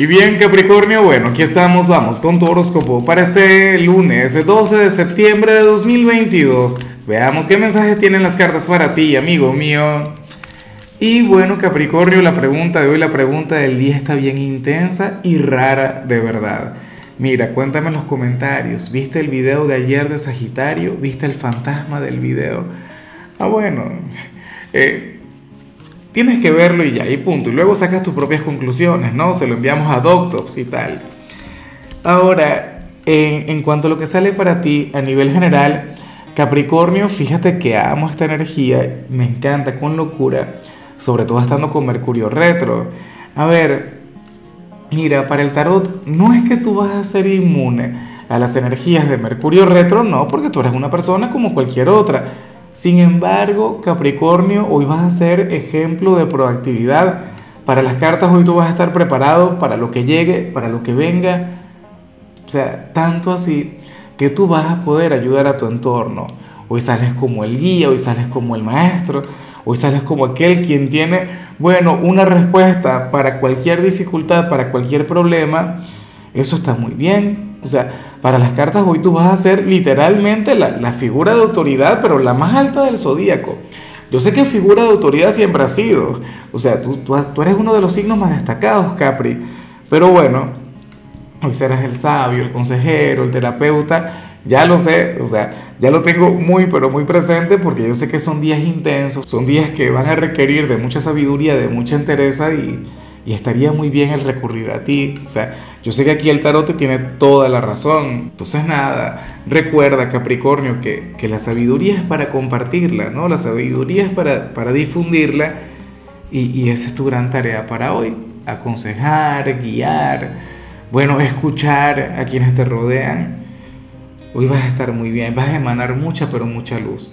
Y bien, Capricornio, bueno, aquí estamos, vamos con tu horóscopo para este lunes, 12 de septiembre de 2022. Veamos qué mensaje tienen las cartas para ti, amigo mío. Y bueno, Capricornio, la pregunta de hoy, la pregunta del día está bien intensa y rara de verdad. Mira, cuéntame en los comentarios, ¿viste el video de ayer de Sagitario? ¿Viste el fantasma del video? Ah, bueno, eh, Tienes que verlo y ya, y punto. Y luego sacas tus propias conclusiones, ¿no? Se lo enviamos a Doctops y tal. Ahora, en, cuanto a lo que sale para ti a nivel general, Capricornio, fíjate que amo esta energía, me encanta con locura, sobre todo estando con Mercurio retro. A ver, mira, para el tarot no es que tú vas a ser inmune a las energías de Mercurio retro, no, porque tú eres una persona como cualquier otra sin embargo, Capricornio, hoy vas a ser ejemplo de proactividad. Para las cartas hoy tú vas a estar preparado para lo que llegue, para lo que venga. O sea, tanto así que tú vas a poder ayudar a tu entorno. Hoy sales como el guía, hoy sales como el maestro, hoy sales como aquel quien tiene, bueno, una respuesta para cualquier dificultad, para cualquier problema. Eso está muy bien. O sea, para las cartas hoy tú vas a ser literalmente la, figura de autoridad, pero la más alta del zodíaco. Yo sé que figura de autoridad siempre ha sido. O sea, tú, tú, tú eres uno de los signos más destacados, Capri. Pero bueno, hoy serás el sabio, el consejero, el terapeuta. Ya lo sé, o sea, ya lo tengo muy, pero muy presente porque yo sé que son días intensos, son días que van a requerir de mucha sabiduría, de mucha entereza y, y estaría muy bien el recurrir a ti. O sea, yo sé que aquí el tarot tiene toda la razón. Entonces nada, recuerda Capricornio que, que la sabiduría es para compartirla, ¿no? La sabiduría es para, para difundirla y, y esa es tu gran tarea para hoy. Aconsejar, guiar, bueno, escuchar a quienes te rodean. Hoy vas a estar muy bien, vas a emanar mucha, pero mucha luz.